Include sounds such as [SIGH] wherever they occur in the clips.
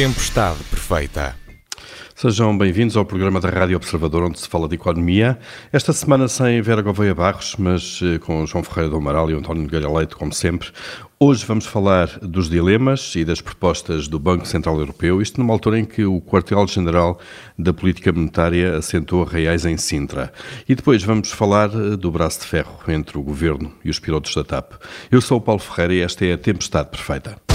Tempestade Perfeita. Sejam bem-vindos ao programa da Rádio Observador, onde se fala de economia. Esta semana sem Vera Gouveia Barros, mas eh, com João Ferreira do Amaral e António Nogueira Leite, como sempre. Hoje vamos falar dos dilemas e das propostas do Banco Central Europeu, isto numa altura em que o quartel-general da política monetária assentou reais em Sintra. E depois vamos falar eh, do braço de ferro entre o governo e os pilotos da TAP. Eu sou o Paulo Ferreira e esta é a Tempestade Perfeita.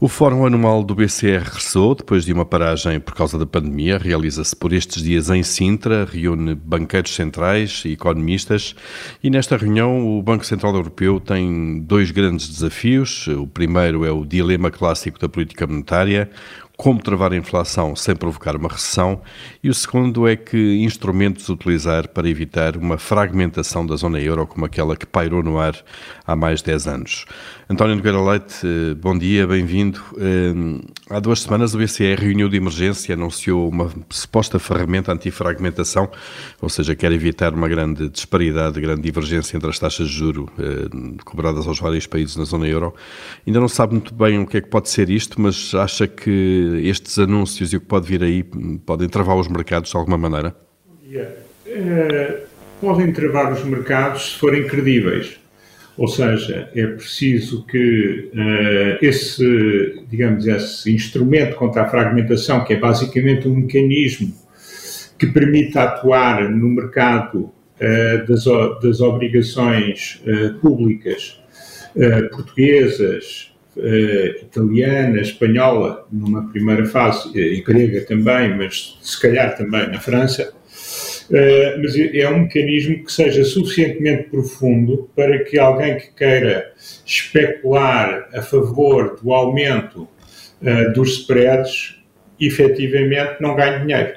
O Fórum Anual do BCE regressou depois de uma paragem por causa da pandemia. Realiza-se por estes dias em Sintra, reúne banqueiros centrais e economistas. E nesta reunião, o Banco Central Europeu tem dois grandes desafios. O primeiro é o dilema clássico da política monetária como travar a inflação sem provocar uma recessão, e o segundo é que instrumentos utilizar para evitar uma fragmentação da zona euro como aquela que pairou no ar há mais de 10 anos. António Nogueira Leite, eh, bom dia, bem-vindo. Eh, há duas semanas o BCE reuniu de emergência e anunciou uma suposta ferramenta antifragmentação, ou seja, quer evitar uma grande disparidade, grande divergência entre as taxas de juro eh, cobradas aos vários países na zona euro. Ainda não sabe muito bem o que é que pode ser isto, mas acha que estes anúncios e o que pode vir aí podem travar os mercados de alguma maneira? Yeah. Uh, podem travar os mercados se forem credíveis. Ou seja, é preciso que uh, esse, digamos, esse instrumento contra a fragmentação, que é basicamente um mecanismo que permite atuar no mercado uh, das, das, obrigações públicas portuguesas, uh, italiana, espanhola, numa primeira fase, e grega também, mas se calhar também na França. Uh, mas é, é um mecanismo que seja suficientemente profundo para que alguém que queira especular a favor do aumento uh, dos spreads efetivamente não ganhe dinheiro.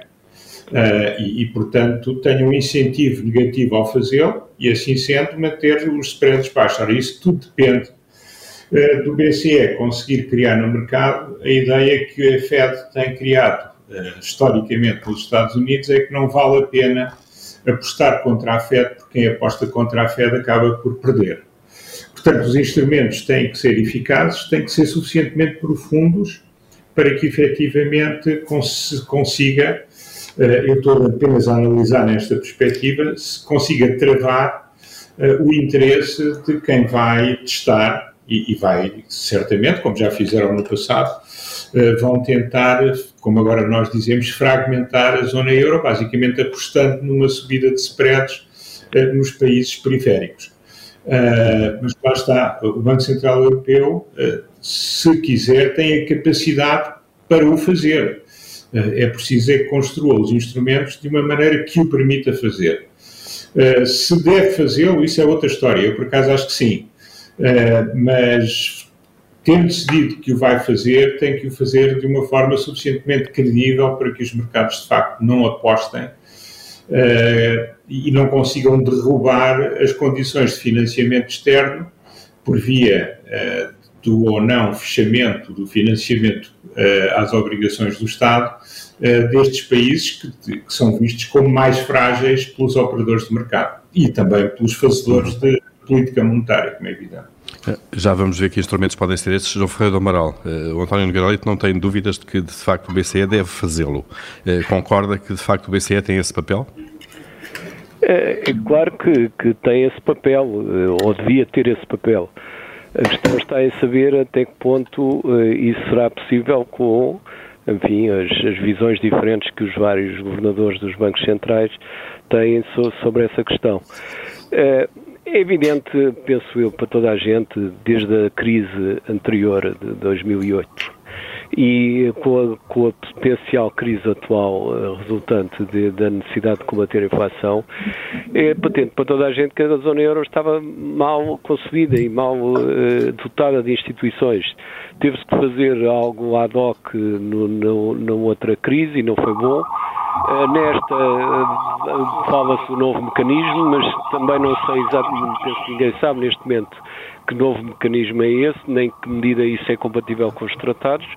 Uh, e, e, portanto, tenha um incentivo negativo ao fazê-lo e, assim sendo, manter os spreads baixos. Ora, isso tudo depende eh, do BCE conseguir criar no mercado a ideia que a Fed tem criado eh, historicamente nos Estados Unidos é que não vale a pena apostar contra a Fed, porque quem aposta contra a Fed acaba por perder. Portanto, os instrumentos têm que ser eficazes, têm que ser suficientemente profundos para que efetivamente cons consiga, eh, eu estou apenas a analisar nesta perspectiva, se consiga travar o interesse de quem vai testar e, e, vai, certamente, como já fizeram no passado, vão tentar, como agora nós dizemos, fragmentar a zona euro, basicamente apostando numa subida de spreads uh, nos países periféricos. Uh, mas lá está, o Banco Central Europeu, se quiser, tem a capacidade para o fazer. é preciso é que construa os instrumentos de uma maneira que o permita fazer. se deve fazê-lo, isso é outra história. Eu, por acaso, acho que sim. Mas tendo decidido que o vai fazer, tem que o fazer de uma forma suficientemente credível para que os mercados de facto não apostem uh, e não consigam derrubar as condições de financiamento externo por via uh, do ou não fechamento do financiamento às obrigações do Estado destes países que, que, são vistos como mais frágeis pelos operadores de mercado e também pelos fazedores de política monetária, como é evidente. Já vamos ver que instrumentos podem ser esses. João Ferreira do Amaral, eh, o António Nogueira não tem dúvidas de que, de facto, o BCE deve fazê-lo. Eh, concorda que, de facto, o BCE tem esse papel? É, é claro que, que, tem esse papel, ou devia ter esse papel. A questão está em saber até que ponto isso será possível com, enfim, as, as visões diferentes que os vários governadores dos bancos centrais têm sobre essa questão. É evidente, penso eu, para toda a gente, desde a crise anterior de 2008 e com a, com a potencial crise atual uh, resultante de, da necessidade de combater a inflação, é patente para toda a gente que a zona euro estava mal concebida e mal uh, dotada de instituições. Teve-se que fazer algo ad hoc numa outra crise e não foi bom eh, nesta eh, fala-se do novo mecanismo, mas também não sei exatamente, penso que ninguém sabe neste momento que novo mecanismo é esse, nem que medida isso é compatível com os tratados,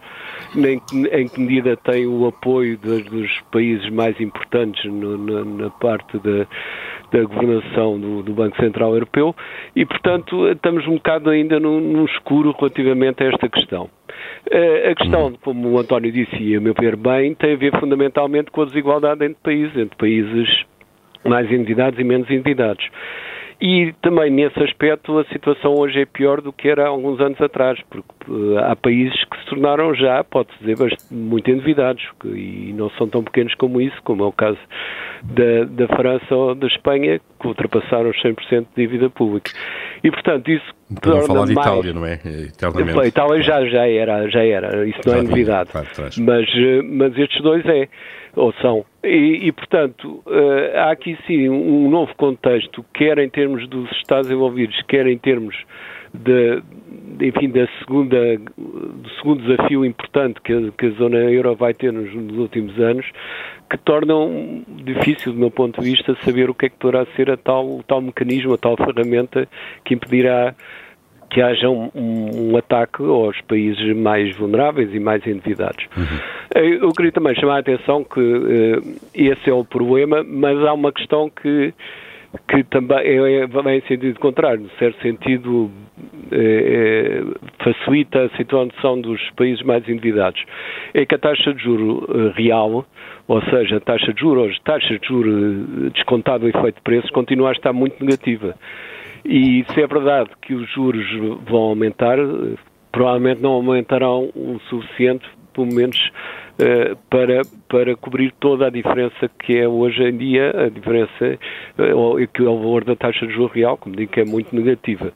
nem que, em que medida tem o apoio de, dos países mais importantes no, na, na, parte de, da governação do, do, Banco Central Europeu e, portanto, estamos um bocado ainda no, no escuro relativamente a esta questão. Uh, a questão, uhum. como o António disse, e a meu ver bem, tem a ver fundamentalmente com a desigualdade entre países, entre países mais endividados e menos endividados. E também nesse aspecto a situação hoje é pior do que era há alguns anos atrás, porque uh, há países que se tornaram já, pode-se dizer, muito endividados e não são tão pequenos como isso, como é o caso da, da França ou da Espanha, que ultrapassaram os 100% de dívida pública. E portanto isso Para torna falar de. Itália, não é? Eternamente. A Itália já, já era, já era, isso não é novidade. Mas, uh, mas estes dois é ou são. E, e portanto, uh, há aqui sim um, novo contexto, quer em termos dos Estados envolvidos, quer em termos de, enfim, da segunda, do segundo desafio importante que a, que a zona euro vai ter nos, nos, últimos anos, que tornam difícil, do meu ponto de vista, saber o que é que poderá ser a tal, tal mecanismo, a tal ferramenta que impedirá que haja um, um, um, ataque aos países mais vulneráveis e mais endividados. Uhum. Eu queria também chamar a atenção que uh, esse é o problema, mas há uma questão que, que também é, é, vai em sentido contrário, no certo sentido é, facilita a situação dos países mais endividados. É que a taxa de juro real, ou seja, a taxa de juros, taxa de juro descontado o efeito de preços, continua a estar muito negativa. E se é verdade que os juros vão aumentar, provavelmente não aumentarão o suficiente, pelo menos uh, para, para cobrir toda a diferença que é hoje em dia, a diferença, uh, que é o valor da taxa de juros real, como digo, que é muito negativa.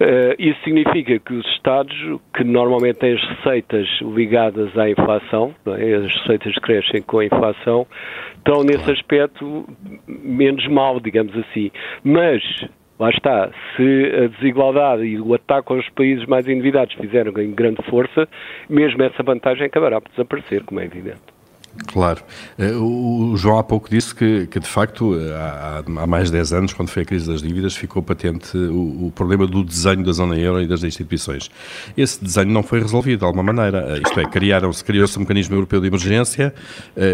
Uh, isso significa que os Estados, que normalmente têm as receitas ligadas à inflação, é? as receitas crescem com a inflação, estão nesse aspecto menos mal, digamos assim. Mas lá está, se a desigualdade e o ataque aos países mais endividados fizerem em grande força, mesmo essa vantagem acabará por desaparecer, como é evidente. Claro. Eh, o João há pouco disse que, que de facto, eh, há, há, mais de 10 anos, quando foi a crise das dívidas, ficou patente o, o, problema do desenho da zona euro e das instituições. Esse desenho não foi resolvido de alguma maneira. Eh, isto é, criaram-se, criou-se um mecanismo europeu de emergência,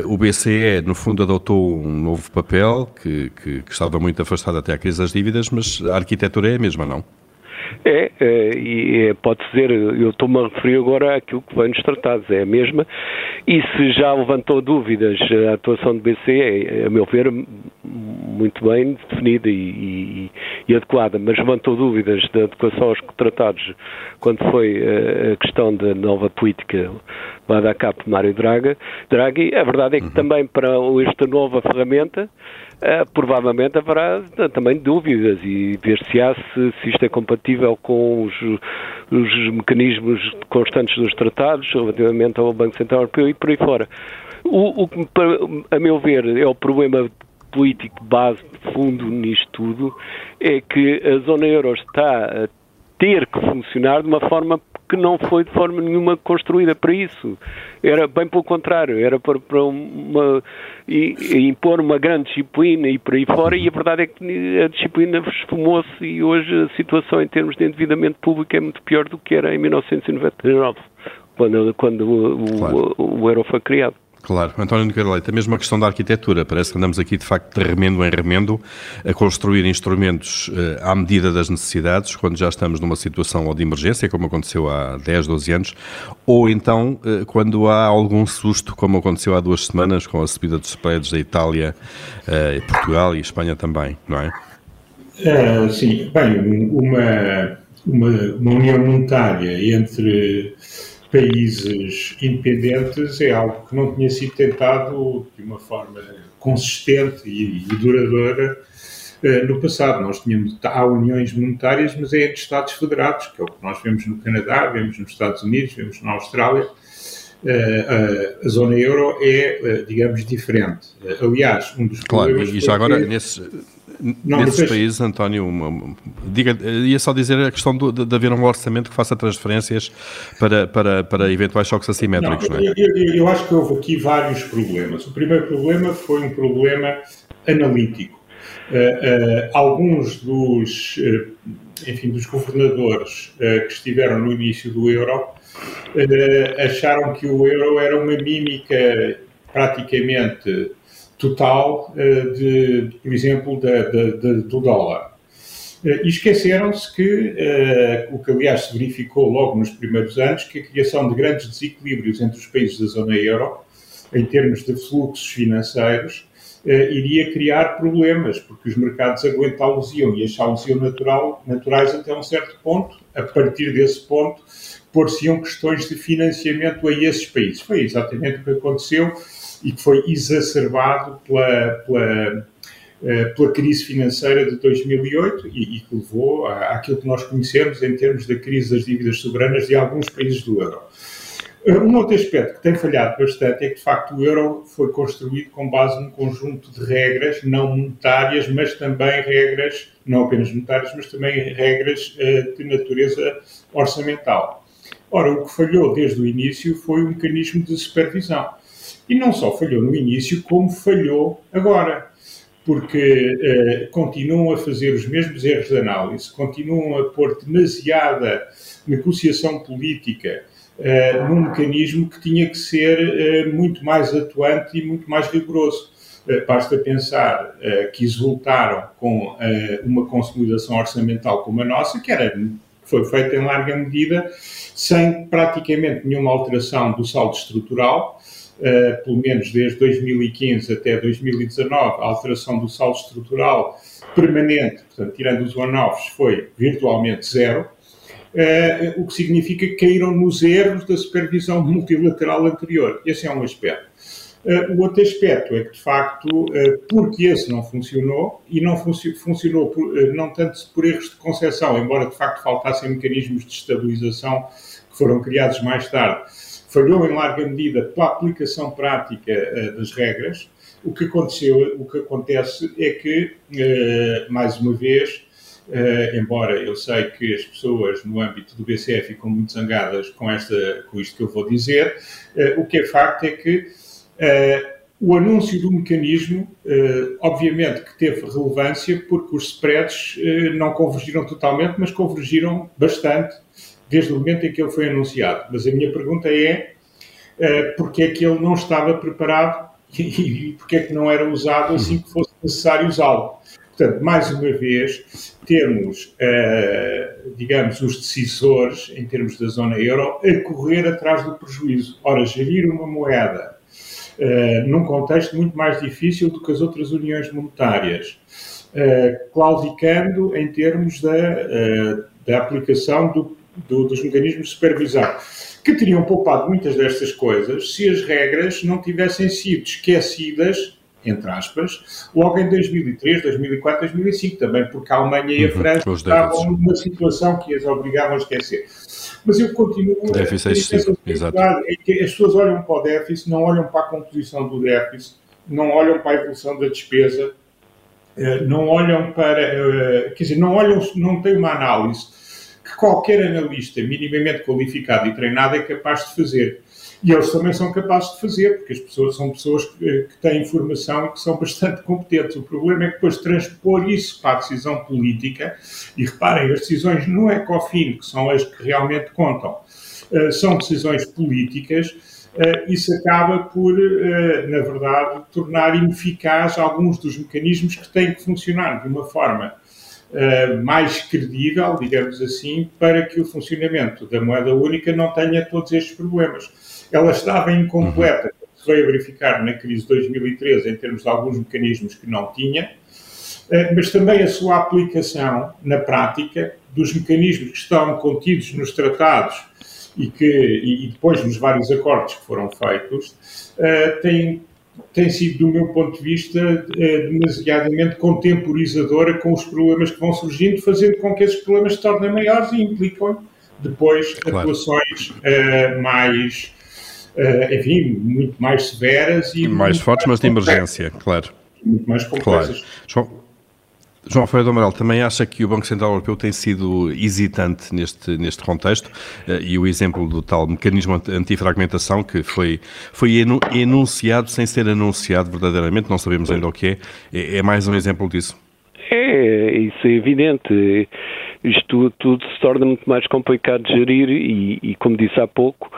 o BCE, no fundo, adotou um novo papel que, que, que estava muito afastado até à crise das dívidas, mas a arquitetura é a mesma, não? É, é e é, pode dizer, eu estou-me a referir agora àquilo que vem nos tratados, é a mesma, e se já levantou dúvidas a atuação do BCE, é, a meu ver, muito bem definida e, e, e, adequada, mas levantou dúvidas da adequação aos tratados quando foi a questão da nova política lá da capa Mário Draghi, Draghi, a verdade é que uhum. também para esta nova ferramenta Uh, provavelmente haverá também dúvidas e ver-se-á se, se isto é compatível com os, os, mecanismos constantes dos tratados relativamente ao Banco Central Europeu e por aí fora. O, o que, a meu ver, é o problema político base de fundo nisto tudo, é que a zona euro está a ter que funcionar de uma forma que não foi de forma nenhuma construída para isso. Era bem pelo contrário, era para, para uma, e, e impor uma grande disciplina e por aí fora, e a verdade é que a disciplina esfumou-se e hoje a situação em termos de endividamento público é muito pior do que era em 1999, quando, quando o, claro. o, o euro foi criado. Claro, António Nogueira Leite, a mesma questão da arquitetura, parece que andamos aqui de facto de remendo em remendo a construir instrumentos uh, à medida das necessidades, quando já estamos numa situação ou de emergência, como aconteceu há 10, 12 anos, ou então uh, quando há algum susto, como aconteceu há duas semanas com a subida dos spreads da Itália, uh, Portugal e Espanha também, não é? sim, bem, uma, uma, uma união monetária entre países independentes é algo que não tinha sido tentado de uma forma consistente e, e duradoura uh, no passado. Nós tínhamos, há uniões monetárias, mas é entre Estados federados, que é o que nós vemos no Canadá, vemos nos Estados Unidos, vemos na Austrália. Uh, uh, a zona euro é, digamos, diferente. aliás, um dos claro, problemas... Claro, e já agora, que... nesse não, nesses depois... países, António, uma, diga, ia só dizer a questão do, de, de, haver um orçamento que faça transferências para, para, para eventuais choques assimétricos, não, não é? Eu, eu, eu, acho que houve aqui vários problemas. O primeiro problema foi um problema analítico. Uh, uh, alguns dos, uh, enfim, dos governadores que estiveram no início do euro acharam que o euro era uma mímica praticamente total, de, por exemplo, da, da, da, do dólar. E esqueceram-se que, o que aliás se verificou logo nos primeiros anos, que a criação de grandes desequilíbrios entre os países da zona euro, em termos de fluxos financeiros, iria criar problemas, porque os mercados aguentá-los-iam e achá-los-iam natural, naturais até um certo ponto. A partir desse ponto, por-se-iam questões de financiamento a esses países. Foi exatamente o que aconteceu e que foi exacerbado pela, pela, uh, pela crise financeira de 2008 e, e que levou àquilo que nós conhecemos em termos da crise das dívidas soberanas de alguns países do euro. Um outro aspecto que tem falhado bastante é que, de facto, o euro foi construído com base num conjunto de regras não monetárias, mas também regras, não apenas monetárias, mas também regras uh, de natureza orçamental. Ora, o que falhou desde o início foi o mecanismo de supervisão. E não só falhou no início, como falhou agora. Porque uh, continuam a fazer os mesmos erros de análise, continuam a pôr demasiada negociação política uh, num mecanismo que tinha que ser uh, muito mais atuante e muito mais rigoroso. Basta pensar que exultaram com uma consolidação orçamental como a nossa, que era, foi feita em larga medida sem praticamente nenhuma alteração do saldo estrutural, Uh, pelo menos desde 2015 até 2019, a alteração do saldo estrutural permanente, portanto, tirando os one-offs, foi virtualmente zero. Uh, o que significa que caíram nos erros da supervisão multilateral anterior. Esse é um aspecto. Uh, o outro aspecto é que, de facto, uh, porque esse não funcionou, e não funci funcionou por, não tanto por erros de concepção, embora de facto faltassem mecanismos de estabilização que foram criados mais tarde, falhou em larga medida pela aplicação prática das regras. O que aconteceu, o que acontece é que, mais uma vez, Uh, embora eu sei que as pessoas no âmbito do BCE ficam muito zangadas com, esta, com isto que eu vou dizer, uh, o que é facto é que uh, o anúncio do mecanismo, obviamente que teve relevância, porque os spreads não convergiram totalmente, mas convergiram bastante desde o momento em que ele foi anunciado. Mas a minha pergunta é, porque é que ele não estava preparado [LAUGHS] e, e porque é que não era usado assim que fosse necessário usá-lo? Portanto, mais uma vez, temos, uh, digamos, os decisores, em termos da zona euro, a correr atrás do prejuízo. Ora, gerir uma moeda uh, num contexto muito mais difícil do que as outras uniões monetárias, uh, claudicando em termos da, da aplicação do, do, dos mecanismos de supervisão, que teriam poupado muitas destas coisas se as regras não tivessem sido esquecidas entre aspas, logo em 2003, 2004, 2005, também porque a Alemanha e a uhum, França estavam numa situação que as obrigavam a esquecer. Mas eu continuo déficit a exato. é que as pessoas olham para o déficit, não olham para a composição do déficit, não olham para a evolução da despesa, eh, não olham para, eh, quer dizer, não olham, não têm uma análise que qualquer analista minimamente qualificado e treinado é capaz de fazer e eles também são capazes de fazer, porque as pessoas são pessoas que, que têm informação e que são bastante competentes. O problema é que depois transpor isso para a decisão política, e reparem, as decisões no ECOFIN, que são as que realmente contam, uh, são decisões políticas, uh, isso acaba por, na verdade, tornar ineficaz alguns dos mecanismos que têm que funcionar de uma forma mais credível, digamos assim, para que o funcionamento da moeda única não tenha todos estes problemas. Ela estava incompleta, se veio a verificar na crise de 2013 em termos de alguns mecanismos que não tinha, eh, mas também a sua aplicação na prática dos mecanismos que estão contidos nos tratados e, que, e depois nos vários acordos que foram feitos, eh, tem, tem sido, do meu ponto de vista, eh, demasiadamente contemporizadora com os problemas que vão surgindo, fazendo com que esses problemas se tornem maiores e implicam depois claro. atuações mais uh, enfim, muito mais severas e. Mais fortes, mas de emergência, claro. Muito mais complexas. Claro. João, Alfredo Amaral, também acha que o Banco Central Europeu tem sido hesitante neste, neste contexto uh, e o exemplo do tal mecanismo antifragmentação que foi, foi enunciado sem ser anunciado verdadeiramente, não sabemos ainda o que é, é, é mais um exemplo disso? É, isso é evidente. Isto tudo se torna muito mais complicado de gerir e, e como disse há pouco,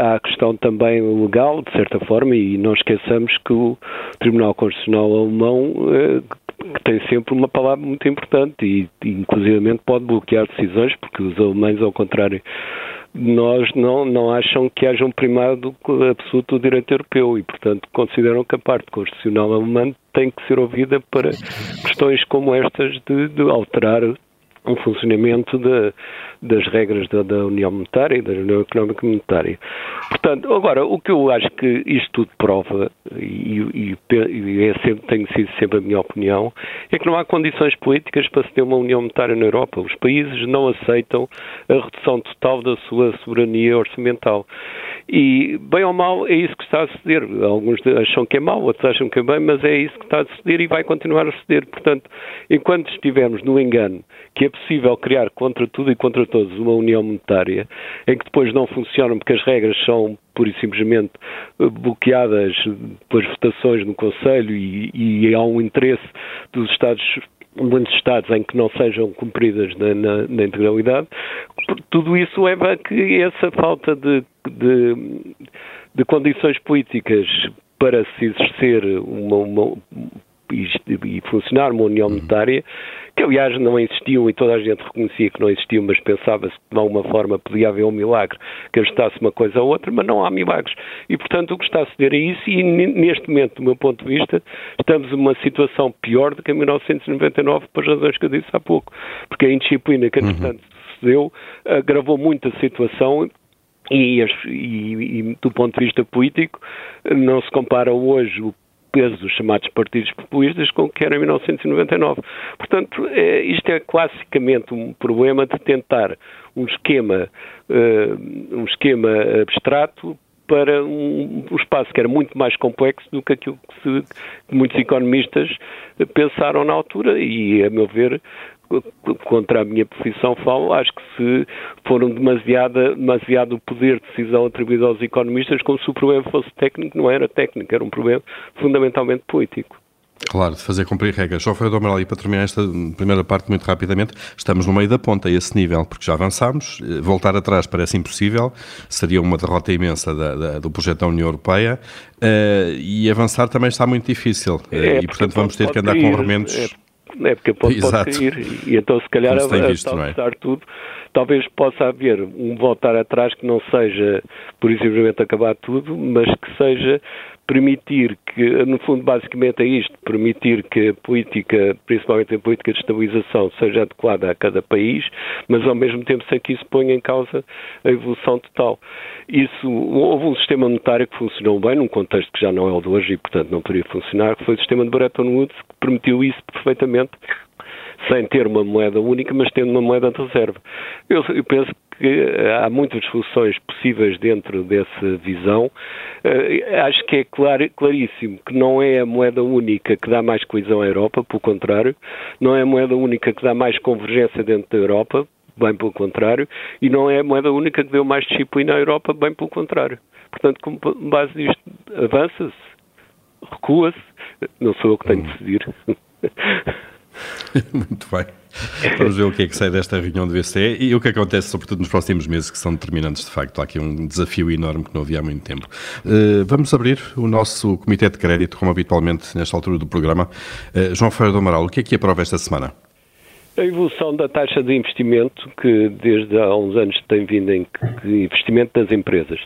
há a questão também legal, de certa forma, e não esqueçamos que o Tribunal Constitucional Alemão que tem sempre uma palavra muito importante e, inclusive, pode bloquear decisões, porque os alemães, ao contrário nós não, não acham que haja um primado absoluto do direito europeu e, portanto, consideram que a parte constitucional alemã tem que ser ouvida para questões como estas de, de alterar o funcionamento de, das regras da, da, União Monetária e da União Económica Monetária. Portanto, agora, o que eu acho que isto tudo prova, e, e, e é sempre, tem sido sempre a minha opinião, é que não há condições políticas para se ter uma União Monetária na Europa. Os países não aceitam a redução total da sua soberania orçamental. E, bem ou mal, é isso que está a suceder. Alguns acham que é mau, outros acham que é bem, mas é isso que está a suceder e vai continuar a suceder. Portanto, enquanto estivermos no engano que é possível criar contra tudo e contra todos uma união monetária, em que depois não funcionam porque as regras são pura e simplesmente bloqueadas pelas votações no Conselho e, e há um interesse dos Estados muitos Estados em que não sejam cumpridas na, na, na integralidade, tudo isso leva a que essa falta de, de, de condições políticas para se exercer uma, uma e, funcionar uma união uhum. monetária, que aliás não existiam e toda a gente reconhecia que não existiam, mas pensava-se que de alguma forma podia haver um milagre que ajustasse uma coisa ou outra, mas não há milagres. E portanto o que está a suceder é isso e neste momento, do meu ponto de vista, estamos numa situação pior do que em 1999 por razões que eu disse há pouco, porque a indisciplina que entretanto uhum. sucedeu agravou muito a situação e, e, e, do ponto de vista político, não se compara hoje o peso dos chamados partidos populistas com que era em 1999. Portanto, é, isto é classicamente um problema de tentar um esquema, uh, um esquema abstrato para um, um, espaço que era muito mais complexo do que aquilo que, se, que muitos economistas pensaram na altura e, a meu ver, contra a minha profissão falo, acho que se foram demasiado, demasiado o poder de decisão atribuído aos economistas, como se o problema fosse técnico, não era técnico, era um problema fundamentalmente político. Claro, de fazer cumprir regras. Só foi do Amaral, e para terminar esta primeira parte muito rapidamente, estamos no meio da ponta a esse nível, porque já avançámos, eh, voltar atrás parece impossível, seria uma derrota imensa da, da, do projeto da União Europeia, uh, e avançar também está muito difícil, é, e portanto vamos ter que andar com remendos... É é porque pode, pode cair e, então se calhar a, visto, a, a, é? tudo talvez possa haver um voltar atrás que não seja por simplesmente acabar tudo, mas que seja permitir que, no fundo, basicamente é isto, permitir que a política, principalmente a política de estabilização, seja adequada a cada país, mas ao mesmo tempo sem que isso ponha em causa a evolução total. Isso, houve um sistema monetário que funcionou bem, num contexto que já não é o de hoje e, portanto, não poderia funcionar, que foi o sistema de Bretton Woods, que permitiu isso perfeitamente sem ter uma moeda única, mas tendo uma moeda de reserva. Eu, eu penso que eh, há muitas soluções possíveis dentro dessa visão. Uh, acho que é clar, claríssimo que não é a moeda única que dá mais coesão à Europa, pelo contrário, não é a moeda única que dá mais convergência dentro da Europa, bem pelo contrário, e não é a moeda única que deu mais disciplina à Europa, bem pelo contrário. Portanto, com base nisto, avança-se, recua-se, não sou eu que tenho de decidir. [LAUGHS] [LAUGHS] Muito bem. Vamos ver o que é que sai desta reunião do BCE e o que acontece, sobretudo nos próximos meses, que são determinantes de facto. Há aqui um desafio enorme que não havia há muito tempo. Uh, vamos abrir o nosso Comitê de Crédito, como habitualmente nesta altura do programa. Uh, João Ferreira do Amaral, o que é que aprova esta semana? A evolução da taxa de investimento, que desde há uns anos tem vindo em investimento das empresas,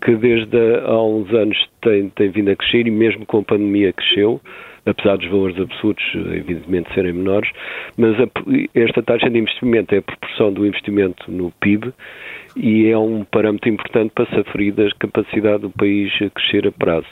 que desde há uns anos tem, tem vindo a crescer e mesmo com a pandemia cresceu, apesar dos valores absurdos, evidentemente, serem menores, mas a, esta taxa de investimento é a proporção do investimento no PIB e é um parâmetro importante para se aferir da capacidade do país a crescer a prazo.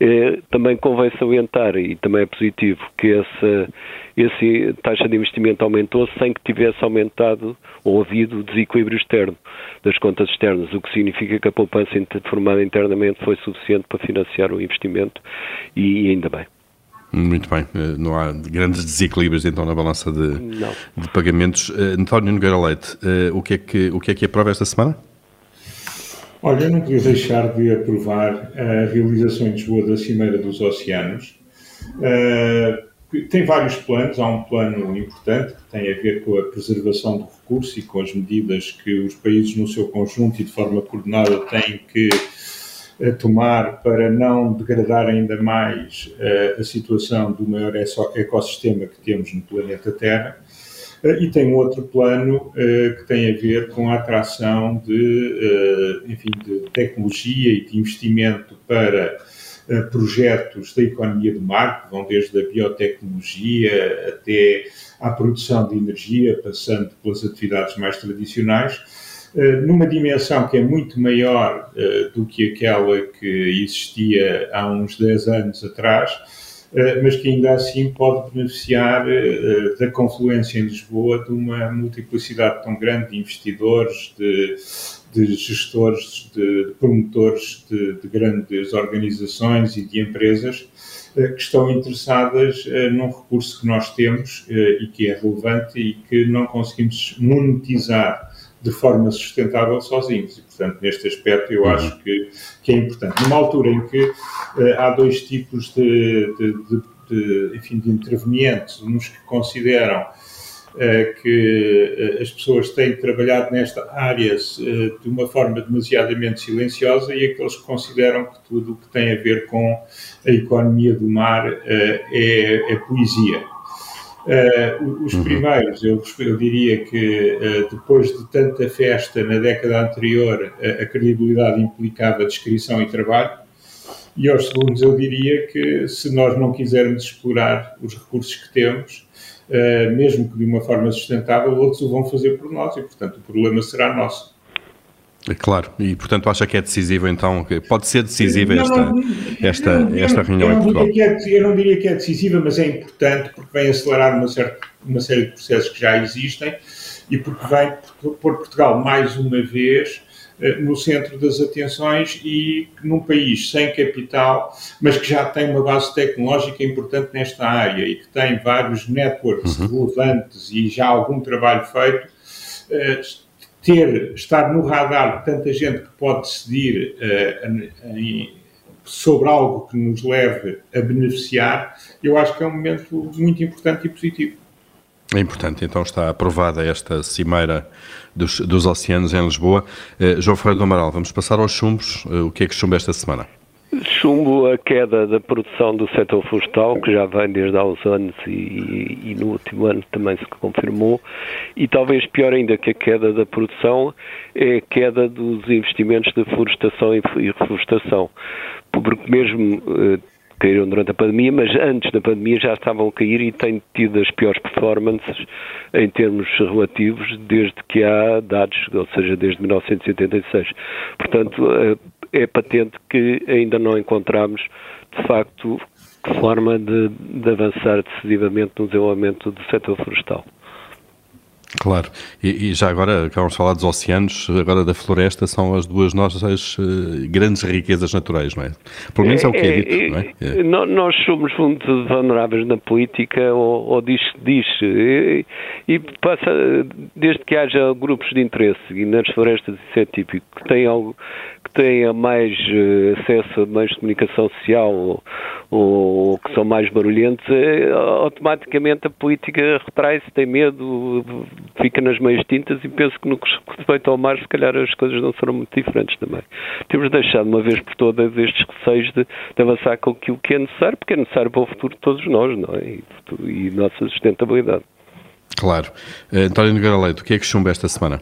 É, também convém salientar, e também é positivo, que essa, essa taxa de investimento aumentou sem que tivesse aumentado ou havido desequilíbrio externo das contas externas, o que significa que a poupança formada internamente foi suficiente para financiar o investimento e ainda bem. Muito bem, eh, não há grandes desequilíbrios então na balança de, de pagamentos. Eh, António Nogueira Leite, eh, o que, é que, o que é que aprova esta semana? Olha, eu não podia deixar de aprovar a realização em Lisboa da Cimeira dos Oceanos, tem vários planos. Há um plano importante que tem a ver com a preservação do recurso e com as medidas que os países, no seu conjunto e de forma coordenada, têm que tomar para não degradar ainda mais uh, a situação do maior ecossistema que temos no planeta Terra. Uh, e tem um outro plano que tem a ver com a atração de, enfim, de tecnologia e de investimento para projetos da economia do mar, que vão desde a biotecnologia até à produção de energia, passando pelas atividades mais tradicionais, eh, numa dimensão que é muito maior eh, do que aquela que existia há uns 10 anos atrás, eh, mas que ainda assim pode beneficiar da confluência em Lisboa de uma multiplicidade tão grande de investidores, de de gestores, de, de promotores de, de, grandes organizações e de empresas eh, que estão interessadas eh, num recurso que nós temos eh, e que é relevante e que não conseguimos monetizar de forma sustentável sozinhos. E, portanto, neste aspecto, eu acho que, que, é importante. Numa altura em que há dois tipos de, de, enfim, de intervenientes, uns que consideram eh, que eh, as pessoas têm trabalhado nesta área de uma forma demasiadamente silenciosa e aqueles que consideram que tudo o que tem a ver com a economia do mar é, é poesia. Os uhum. primeiros, eu, eu, diria que depois de tanta festa na década anterior, a credibilidade implicava descrição e trabalho. E aos segundos, eu diria que se nós não quisermos explorar os recursos que temos, uh, mesmo que de uma forma sustentável, outros o vão fazer por nós e, portanto, o problema será nosso. É claro, e portanto acha que é decisivo então, pode ser decisiva esta, não, esta, não, esta reunião eu em Portugal? É, eu não diria que é decisiva, mas é importante porque vem acelerar uma, certa, uma série de processos que já existem e porque vem pôr Portugal mais uma vez eh, no centro das atenções e num país sem capital, mas que já tem uma base tecnológica importante nesta área e que tem vários networks uhum. relevantes e já algum trabalho feito, eh, ter, estar no radar de tanta gente que pode decidir uh, sobre algo que nos leve a beneficiar, eu acho que é um momento muito importante e positivo. É importante, então está aprovada esta cimeira dos, dos oceanos em Lisboa. Uh, João Ferreira do Amaral, vamos passar aos chumbos. Uh, o que é que chumba esta semana? Chumbo a queda da produção do setor florestal, que já vem desde há uns anos e, e, e, no último ano também se confirmou, e talvez pior ainda que a queda da produção é a queda dos investimentos de florestação e reflorestação, porque mesmo eh, caíram durante a pandemia, mas antes da pandemia já estavam a cair e têm tido as piores performances em termos relativos desde que há dados, ou seja, desde 1986. Portanto, é patente que ainda não encontramos, de facto, forma de, de avançar decisivamente no desenvolvimento do setor florestal. Claro, e, e, já agora acabamos de falar dos oceanos, agora da floresta, são as duas nossas uh, grandes riquezas naturais, não é? Pelo menos é, o que é, é dito, não é? é? Nós somos muito vulneráveis na política, ou, ou diz diz e, e, passa, desde que haja grupos de interesse, e nas florestas isso é típico, que têm algo que tenha mais uh, acesso a meios de comunicação social ou, ou que são mais barulhentos, uh, automaticamente a política retrai-se, tem medo, fica nas meias tintas e penso que no que respeita ao mar, se calhar as coisas não serão muito diferentes também. Temos deixado uma vez por todas estes receios de, de avançar com aquilo que é necessário, porque é necessário para o futuro de todos nós, não é? E, e nossa sustentabilidade. Claro. Uh, António Nogueira Leite, o que é que chumba esta semana?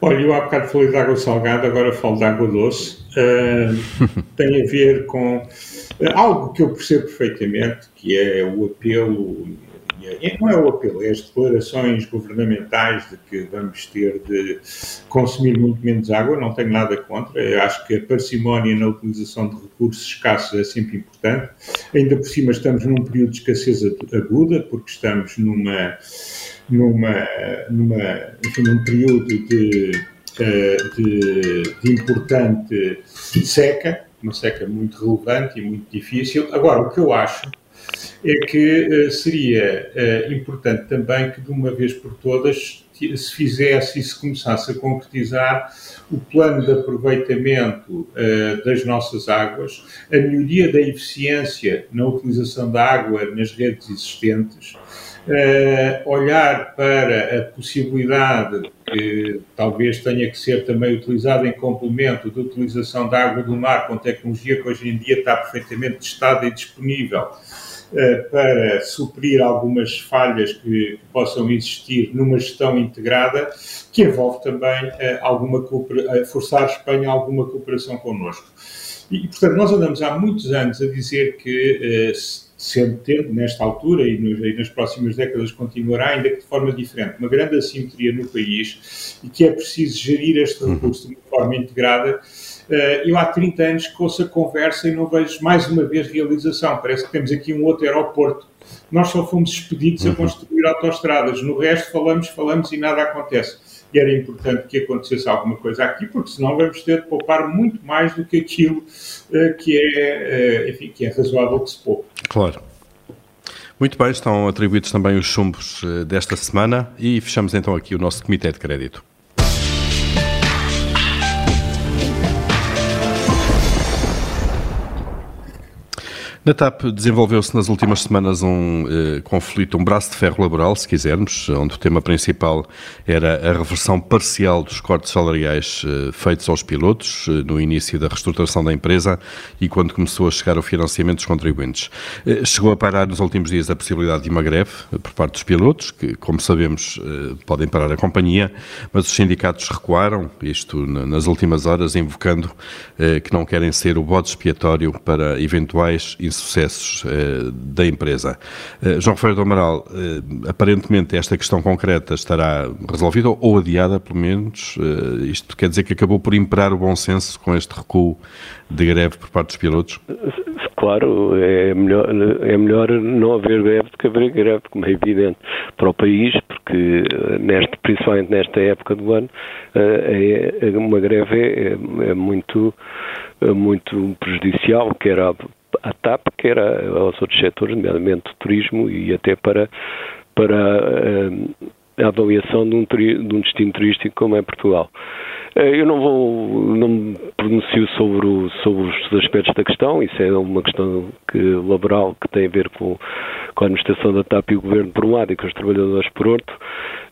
Olha, eu há bocado falei de água salgada, agora falo de água doce. Uh, [LAUGHS] tem a ver com uh, algo que eu percebo perfeitamente, que é o apelo, não é o apelo, é as declarações governamentais de que vamos ter de consumir muito menos água, não tenho nada contra, eu acho que a parcimónia na utilização de recursos escassos é sempre importante. Ainda por cima estamos num período de escassez aguda, porque estamos numa numa, numa, enfim, num período de, eh, de, de importante seca, uma seca muito relevante e muito difícil. Agora, o que eu acho é que uh, seria uh, importante também que, de uma vez por todas, se fizesse e se começasse a concretizar o plano de aproveitamento uh, das nossas águas, a melhoria da eficiência na utilização da água nas redes existentes, olhar para a possibilidade que talvez tenha que ser também utilizada em complemento da utilização da água do mar com tecnologia que hoje em dia está perfeitamente testada e disponível para suprir algumas falhas que, possam existir numa gestão integrada, que envolve também uh, alguma forçar a Espanha a alguma cooperação connosco. E, portanto, nós andamos há muitos anos a dizer que sempre tendo, nesta altura e, nos, e, nas próximas décadas continuará, ainda que de forma diferente, uma grande assimetria no país e que é preciso gerir este uhum. recurso de uma forma integrada. Uh, eu há 30 anos que ouço a conversa e não vejo mais uma vez realização. Parece que temos aqui um outro aeroporto. Nós só fomos expedidos a uhum. construir autoestradas. No resto, falamos, falamos e nada acontece e era importante que acontecesse alguma coisa aqui, porque senão vamos ter de poupar muito mais do que aquilo uh, que, é, uh, enfim, que é razoável que se poupe. Claro. Muito bem, estão atribuídos também os chumbos uh, desta semana e fechamos então aqui o nosso Comitê de Crédito. Na TAP desenvolveu-se nas últimas semanas um eh, conflito, um braço de ferro laboral, se quisermos, onde o tema principal era a reversão parcial dos cortes salariais eh, feitos aos pilotos eh, no início da reestruturação da empresa e quando começou a chegar o financiamento dos contribuintes. Chegou a parar nos últimos dias a possibilidade de uma greve por parte dos pilotos, que, como sabemos, podem parar a companhia, mas os sindicatos recuaram, isto nas últimas horas, invocando que não querem ser o bode expiatório para eventuais sucessos eh, da empresa. Eh, João Ferreira do Amaral, eh, aparentemente esta questão concreta estará resolvida ou adiada, pelo menos. isto quer dizer que acabou por imperar o bom senso com este recuo de greve por parte dos pilotos? Claro, é melhor, é melhor não haver greve do que haver greve, como é evidente, para o país, porque neste, principalmente nesta época do ano, é, uma greve é, é muito, é muito prejudicial, quer à TAP, quer aos outros setores, nomeadamente turismo e até para, para a, eh, a avaliação de um, de um destino turístico como é Portugal. Eh, eu não vou, não me pronuncio sobre, o, sobre os aspectos da questão, isso é uma questão que, laboral que tem a ver com, com a administração da TAP e o governo por um lado e com os trabalhadores por outro.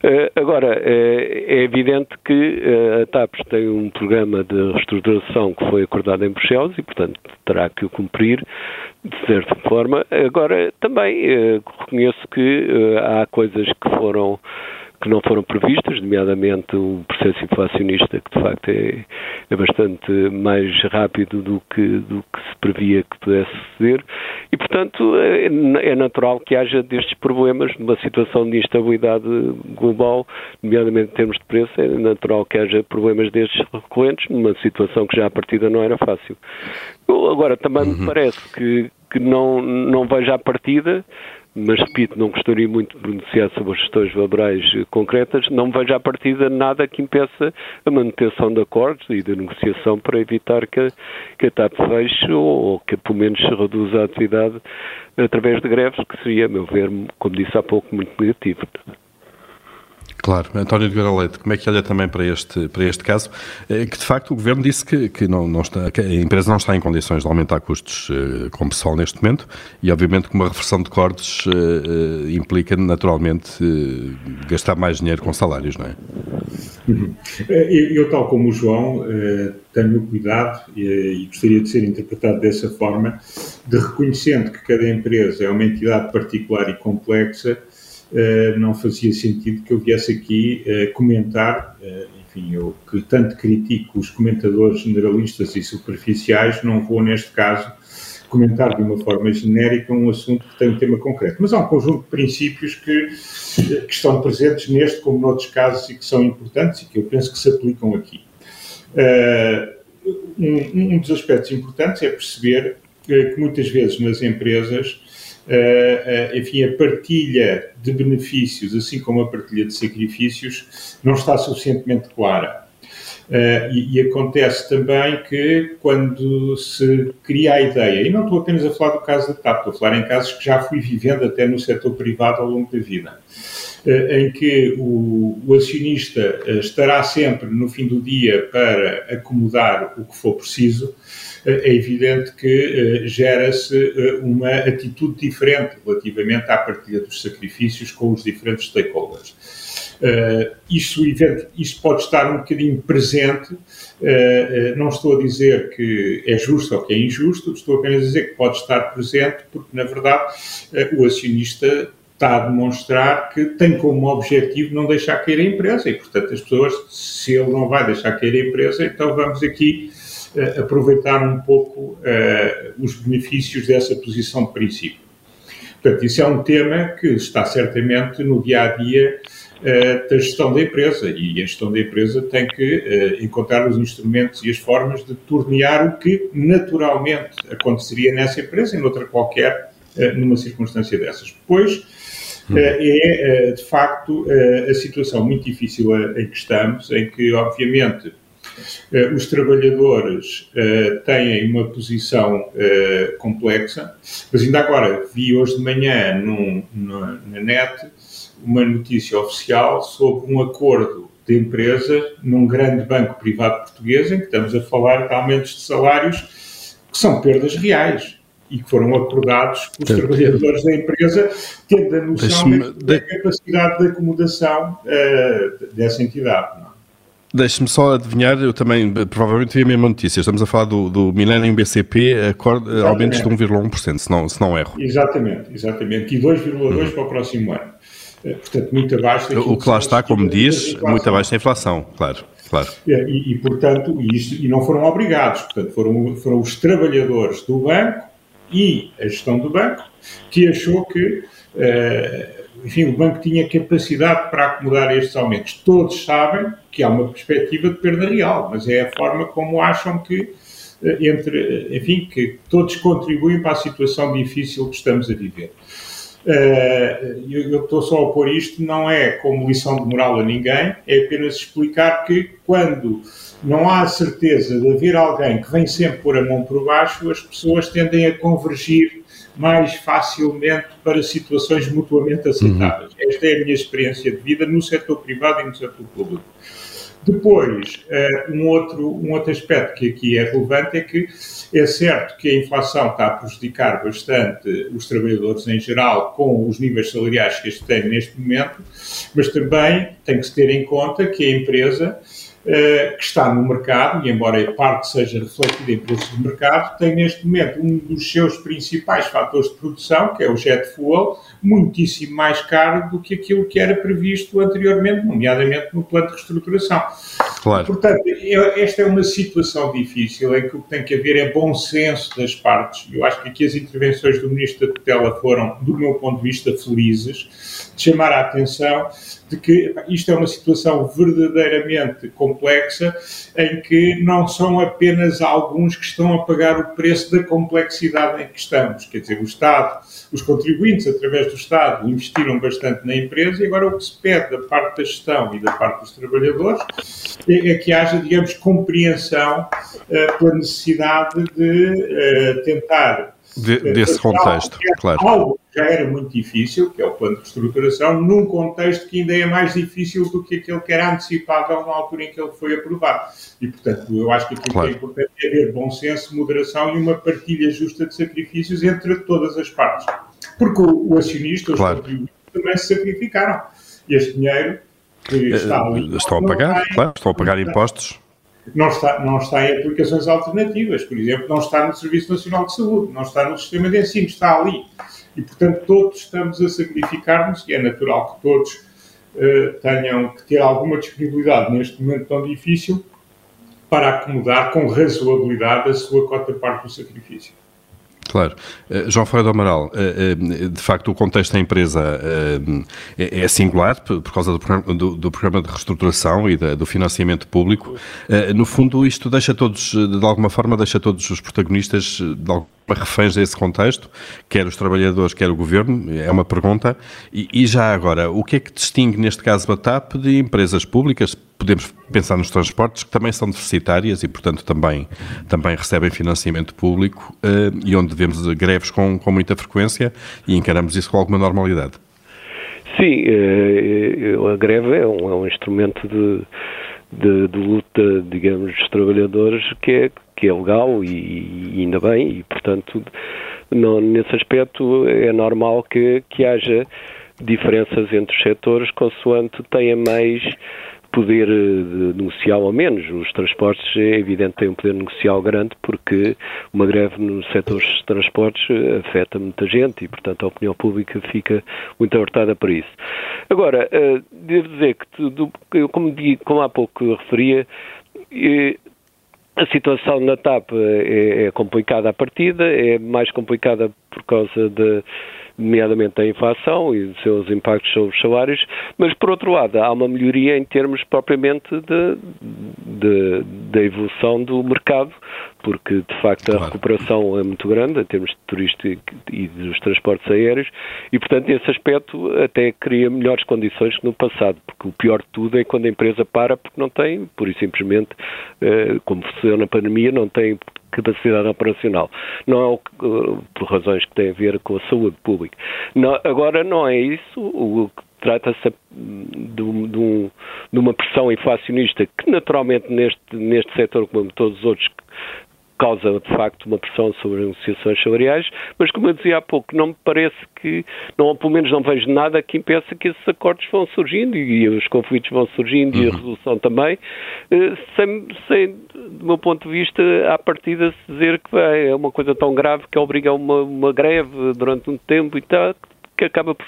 Eh, agora, eh, é evidente que a TAP tem um programa de reestruturação que foi acordado em Bruxelas e, portanto, terá que o cumprir de certa forma. Agora, também reconheço que há coisas que foram que não foram previstas, nomeadamente o processo inflacionista, que de facto é, é bastante mais rápido do que, do que se previa que pudesse ser, e portanto é, é natural que haja destes problemas, numa situação de instabilidade global, nomeadamente em termos de preço, é natural que haja problemas destes recorrentes, numa situação que já à partida não era fácil. Agora, também uhum. me parece que, que não, não vejo à partida mas repito, não gostaria muito de pronunciar sobre as questões laborais concretas, não vejo à partida nada que impeça a manutenção de acordos e da negociação para evitar que, que a TAP feche ou, que pelo menos se reduza a atividade através de greves, que seria, a meu ver, como disse há pouco, muito negativo. Claro, António de Guerra Leite, como é que olha também para este, para este caso? Eh, que de facto o Governo disse que, que, não, não está, que a empresa não está em condições de aumentar custos uh, com pessoal neste momento e obviamente que uma reversão de cortes uh, uh, implica naturalmente gastar mais dinheiro com salários, não é? Uhum. Eu, eu, tal como o João, tenho cuidado e gostaria de ser interpretado dessa forma, de reconhecendo que cada empresa é uma entidade particular e complexa, uh, não fazia sentido que eu viesse aqui uh, comentar, uh, enfim, eu que tanto critico os comentadores generalistas e superficiais, não vou neste caso comentar de uma forma genérica um assunto que tem um tema concreto. Mas há um conjunto de princípios que, que estão presentes neste como noutros casos e que são importantes e que eu penso que se aplicam aqui. Um, um dos aspectos importantes é perceber que muitas vezes nas empresas enfim, a partilha de benefícios, assim como a partilha de sacrifícios, não está suficientemente clara. Uh, e, e, acontece também que quando se cria a ideia, e não estou apenas a falar do caso da TAP, estou a falar em casos que já fui vivendo até no setor privado ao longo da vida, em que o, o, acionista estará sempre no fim do dia para acomodar o que for preciso, é evidente que gera-se uma atitude diferente relativamente à partilha dos sacrifícios com os diferentes stakeholders. Isso, isso pode estar um bocadinho presente. Não estou a dizer que é justo ou que é injusto, estou apenas a dizer que pode estar presente, porque, na verdade, o acionista está a demonstrar que tem como objetivo não deixar cair a empresa e, portanto, as pessoas, se ele não vai deixar cair a empresa, então vamos aqui aproveitar um pouco os benefícios dessa posição de princípio. Portanto, isso é um tema que está certamente no dia a dia uh, da gestão da empresa e a gestão da empresa tem que uh, encontrar os instrumentos e as formas de tornear o que naturalmente aconteceria nessa empresa e noutra qualquer uh, numa circunstância dessas. Depois, é de facto a situação muito difícil em que estamos, em que obviamente os trabalhadores têm uma posição complexa, mas ainda agora vi hoje de manhã num, na, na net uma notícia oficial sobre um acordo de empresa num grande banco privado português, em que estamos a falar de aumentos de salários que são perdas reais e que foram acordados com os trabalhadores da empresa, tendo a noção da, capacidade de acomodação uh, dessa entidade. Não? É? Deixe-me só adivinhar, eu também provavelmente vi a mesma notícia. Estamos a falar do, do Millennium BCP, aumentos de 1,1%, se não, se não erro. Exatamente, exatamente. E 2,2% uhum. para o próximo ano. Eh, portanto, muito abaixo O que lá está, como diz, muito abaixo da inflação, claro. Claro. E, e, portanto, e, isto, e não foram obrigados, portanto, foram, foram os trabalhadores do banco e a gestão do banco que achou que, uh, enfim, o banco tinha capacidade para acomodar estes aumentos. Todos sabem que há uma perspectiva de perda real, mas é a forma como acham que, uh, entre, enfim, que todos contribuem para a situação difícil que estamos a viver. Uh, eu estou só a pôr isto, não é como lição de moral a ninguém, é apenas explicar que quando não há certeza de haver alguém que vem sempre pôr a mão por baixo, as pessoas tendem a convergir mais facilmente para situações mutuamente aceitáveis. Uhum. Esta é a minha experiência de vida no setor privado e no setor público. Depois, uh, um, outro, um outro aspecto que aqui é relevante é que é certo que a inflação está a prejudicar bastante os trabalhadores em geral com os níveis salariais que este têm neste momento, mas também tem que se ter em conta que a empresa eh, que está no mercado, e embora a parte seja refletida em preços de mercado, tem neste momento um dos seus principais fatores de produção, que é o jet fuel, muitíssimo mais caro do que aquilo que era previsto anteriormente, nomeadamente no plano de reestruturação. Claro. Portanto, esta é uma situação difícil em que o que tem que haver é bom senso das partes. Eu acho que aqui as intervenções do Ministro da Tutela foram, do meu ponto de vista, felizes, de chamar a atenção de que isto é uma situação verdadeiramente complexa, em que não são apenas alguns que estão a pagar o preço da complexidade em que estamos. Quer dizer, o Estado, os contribuintes, através do Estado, investiram bastante na empresa e agora o que se pede da parte da gestão e da parte dos trabalhadores é, é que haja, digamos, compreensão uh, pela necessidade de uh, tentar de, desse contexto, claro. Algo já era muito difícil, que é o plano de reestruturação, num contexto que ainda é mais difícil do que aquele que era antecipável na altura em que ele foi aprovado. E, portanto, eu acho que aquilo claro. que é importante é haver bom senso, moderação e uma partilha justa de sacrifícios entre todas as partes. Porque o, o acionista, os claro. contribuintes, também se sacrificaram. E este dinheiro que eh, está ali... Estão a pagar, claro, estão a pagar impostos não está, não está em aplicações alternativas, por exemplo, não está no Serviço Nacional de Saúde, não está no sistema de ensino, está ali. E, portanto, todos estamos a sacrificar-nos e é natural que todos uh, tenham que ter alguma disponibilidade neste momento tão difícil para acomodar com razoabilidade a sua cota parte do sacrifício. Claro. Uh, João Ferreira do Amaral, uh, uh, de facto o contexto da empresa é, é, singular por, por causa do programa, do, do programa, de reestruturação e da, do financiamento público. no fundo, isto deixa todos, de alguma forma, deixa todos os protagonistas de alguma reféns desse contexto, quer os trabalhadores, quer o governo, é uma pergunta. E, e já agora, o que é que distingue, neste caso, a TAP de empresas públicas? Podemos pensar nos transportes, que também são deficitárias e, portanto, também, também recebem financiamento público uh, e onde vemos greves com, com muita frequência e encaramos isso com alguma normalidade. Sim, eh, a greve é um, é um instrumento de, de, de, luta, digamos, dos trabalhadores que é, que é legal e, e ainda bem, e portanto, não, nesse aspecto é normal que, que haja diferenças entre os setores consoante tenha mais poder eh, negocial ou menos. Os transportes, é evidente, têm um poder negocial grande porque uma greve no setor de transportes eh, afeta muita gente e, portanto, a opinião pública fica muito alertada para isso. Agora, eh, devo dizer que, como, como há pouco referia, a situação na TAP é, é complicada à partida, é mais complicada por causa de nomeadamente da inflação e dos seus impactos sobre os salários, mas por outro lado há uma melhoria em termos propriamente da evolução do mercado, porque de facto a recuperação é muito grande em termos de turístico e dos transportes aéreos e portanto nesse aspecto até cria melhores condições que no passado, porque o pior de tudo é quando a empresa para porque não tem, por e simplesmente, eh, como sucedeu na pandemia, não tem capacidade operacional. Não é o que, eh, por razões que têm a ver com a saúde pública. Não, agora não é isso. O trata-se de, um, de, um, de, uma pressão inflacionista que naturalmente neste, neste setor, como todos os outros, causa de facto uma pressão sobre as negociações salariais, mas como eu dizia há pouco, não me parece que, não, pelo menos não vejo nada que impeça que esses acordos vão surgindo e os conflitos vão surgindo uhum. e a uhum. resolução também, eh, sem, sem, do meu ponto de vista, à partida se dizer que é uma coisa tão grave que obriga a uma, uma greve durante um tempo e tal, que acaba por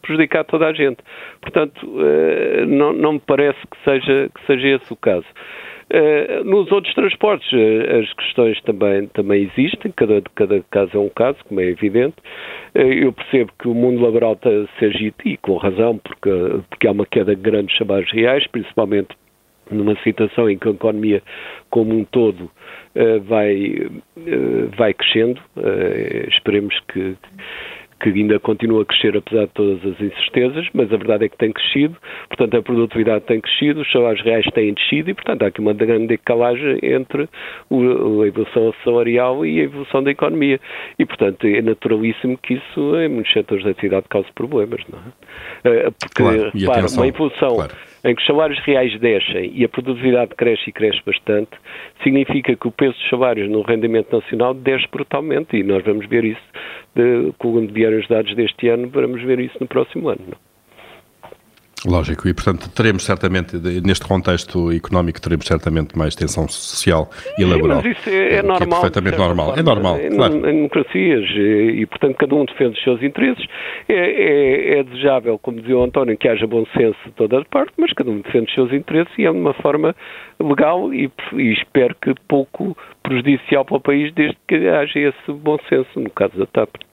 prejudicar toda a gente. Portanto, eh, não, não me parece que seja, que seja esse o caso. Uh, nos outros transportes, uh, as questões também, também existem, cada, cada caso é um caso, como é evidente. Uh, eu percebo que o mundo laboral está, se agita, e com razão, porque, porque há uma queda de chamados reais, principalmente numa situação em que a economia como um todo vai, vai crescendo. esperemos que que ainda continua a crescer apesar de todas as incertezas, mas a verdade é que tem crescido, portanto a produtividade tem crescido, os salários reais têm descido e, portanto, há aqui uma grande decalagem entre a evolução salarial e a evolução da economia. E, portanto, é naturalíssimo que isso em muitos setores da cidade cause problemas, não é? Eh, porque, claro, repara, uma evolução claro em que os salários reais descem e a produtividade cresce e cresce bastante, significa que o peso dos salários no rendimento nacional desce brutalmente e nós vamos ver isso, de, quando vierem os dados deste ano, vamos ver isso no próximo ano. Não? Lógico, e portanto teremos certamente, neste contexto económico, teremos certamente mais tensão social e laboral. Sim, mas isso é, é normal. É perfeitamente normal. É normal, em, claro. Em democracias, e, e, portanto cada um defende os seus interesses. É, é, é, desejável, como dizia o António, que haja bom senso de toda a parte, mas cada um defende os seus interesses e é de uma forma legal e, e espero que pouco prejudicial para o país, desde que haja esse bom senso, no caso da TAP.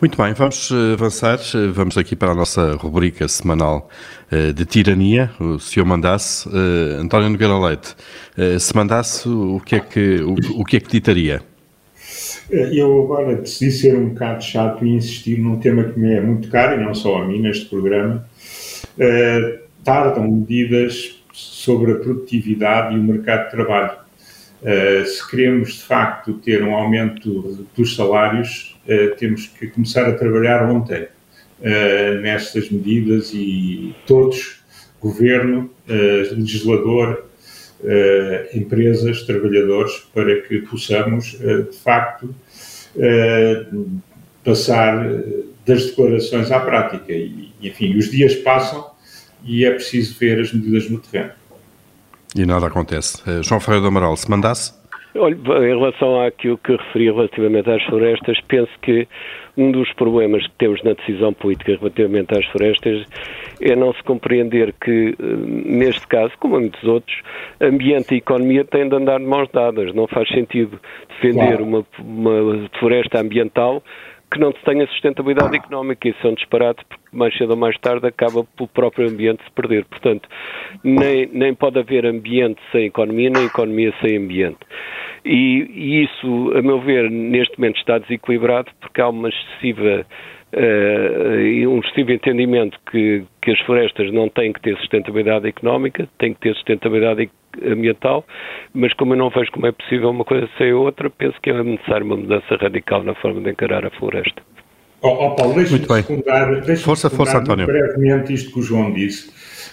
Muito bem, vamos eh, avançar. Eh, vamos aqui para a nossa rubrica semanal eh, de tirania. O senhor mandasse, António Nogueira Leite, se mandasse, o que é que, o, o que, é que ditaria? Eu agora decidi ser um bocado chato e insistir num tema que me é muito caro, e não só a mim, neste programa. tardam medidas sobre a produtividade e o mercado de trabalho. Se queremos, de facto, ter um aumento dos salários, uh, temos que começar a trabalhar ontem uh, nestas medidas e todos, governo, legislador, empresas, trabalhadores, para que possamos, de facto, passar das declarações à prática. E, enfim, os dias passam e é preciso ver as medidas no terreno. E nada acontece. João Ferreira do Amaral, se mandasse? Olha, em relação àquilo que referi relativamente às florestas, penso que um dos problemas que temos na decisão política relativamente às florestas é não se compreender que, eh, neste caso, como em muitos outros, ambiente e economia têm de andar de mãos dadas. Não faz sentido defender claro. uma, uma floresta ambiental que não tenha sustentabilidade económica. Isso é um disparate, porque mais cedo ou mais tarde acaba pelo próprio ambiente se perder. Portanto, nem, nem pode haver ambiente sem economia, nem economia sem ambiente. E, e isso, a meu ver, neste momento está desequilibrado porque há uma excessiva uh, um excessivo entendimento que, que as florestas não têm que ter sustentabilidade económica, têm que ter sustentabilidade ambiental, mas como eu não vejo como é possível uma coisa sem outra, penso que é necessário uma mudança radical na forma de encarar a floresta. Oh, oh Paulo, deixa-me secundar, deixa força, força, António. brevemente isto que o João disse,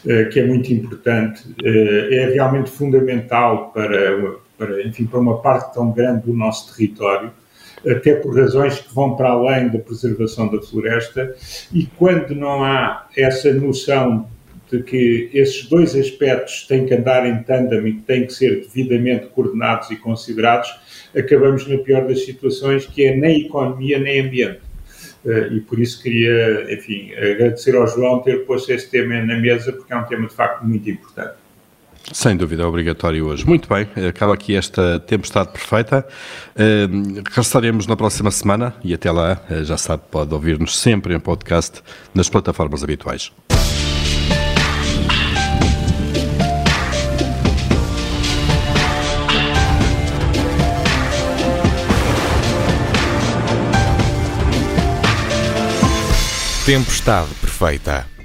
uh, que é muito importante, uh, é realmente fundamental para, para, enfim, para uma parte tão grande do nosso território, até por razões que vão para além da preservação da floresta, e quando não há essa noção de que esses dois aspectos têm que andar em tandem e que têm que ser devidamente coordenados e considerados, acabamos na pior das situações, que é nem economia nem ambiente. Eh, e por isso queria, enfim, agradecer ao João ter posto esse tema na mesa, porque é um tema de facto muito importante. Sem dúvida, é obrigatório hoje. Muito bem, acaba aqui esta tempestade perfeita. Uh, na próxima semana e até lá, uh, já sabe, pode ouvir-nos sempre em podcast nas plataformas habituais. Tempestade perfeita.